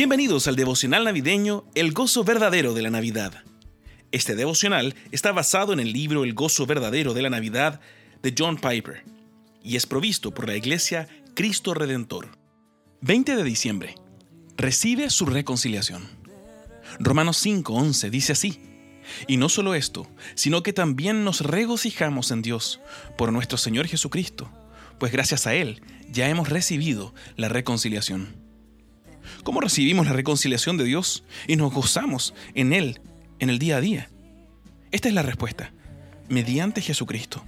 Bienvenidos al devocional navideño El gozo verdadero de la Navidad. Este devocional está basado en el libro El gozo verdadero de la Navidad de John Piper y es provisto por la iglesia Cristo Redentor. 20 de diciembre. Recibe su reconciliación. Romanos 5:11 dice así. Y no solo esto, sino que también nos regocijamos en Dios por nuestro Señor Jesucristo, pues gracias a Él ya hemos recibido la reconciliación. ¿Cómo recibimos la reconciliación de Dios y nos gozamos en Él en el día a día? Esta es la respuesta, mediante Jesucristo.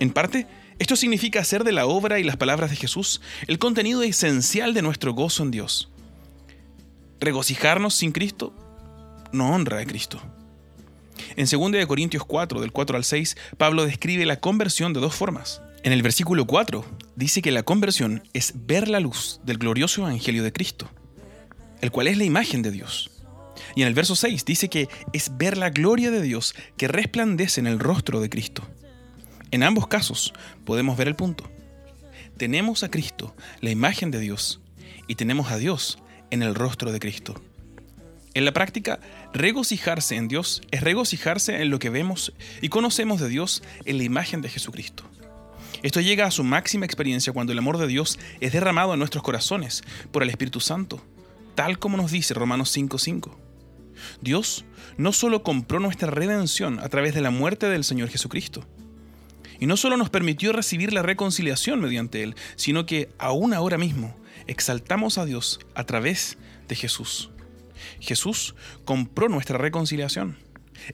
En parte, esto significa hacer de la obra y las palabras de Jesús el contenido esencial de nuestro gozo en Dios. Regocijarnos sin Cristo no honra a Cristo. En 2 Corintios 4, del 4 al 6, Pablo describe la conversión de dos formas. En el versículo 4 dice que la conversión es ver la luz del glorioso Evangelio de Cristo, el cual es la imagen de Dios. Y en el verso 6 dice que es ver la gloria de Dios que resplandece en el rostro de Cristo. En ambos casos podemos ver el punto. Tenemos a Cristo, la imagen de Dios, y tenemos a Dios en el rostro de Cristo. En la práctica, regocijarse en Dios es regocijarse en lo que vemos y conocemos de Dios en la imagen de Jesucristo. Esto llega a su máxima experiencia cuando el amor de Dios es derramado en nuestros corazones por el Espíritu Santo, tal como nos dice Romanos 5:5. Dios no solo compró nuestra redención a través de la muerte del Señor Jesucristo, y no solo nos permitió recibir la reconciliación mediante Él, sino que aún ahora mismo exaltamos a Dios a través de Jesús. Jesús compró nuestra reconciliación.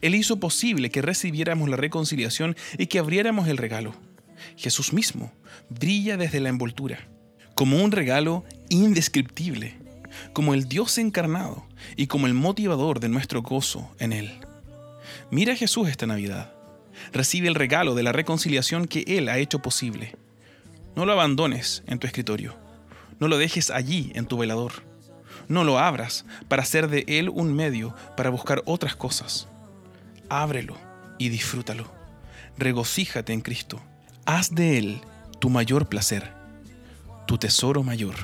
Él hizo posible que recibiéramos la reconciliación y que abriéramos el regalo. Jesús mismo, brilla desde la envoltura, como un regalo indescriptible, como el Dios encarnado y como el motivador de nuestro gozo en Él. Mira a Jesús esta Navidad. Recibe el regalo de la reconciliación que Él ha hecho posible. No lo abandones en tu escritorio. No lo dejes allí en tu velador. No lo abras para hacer de Él un medio para buscar otras cosas. Ábrelo y disfrútalo. Regocíjate en Cristo haz de Él tu mayor placer, tu tesoro mayor.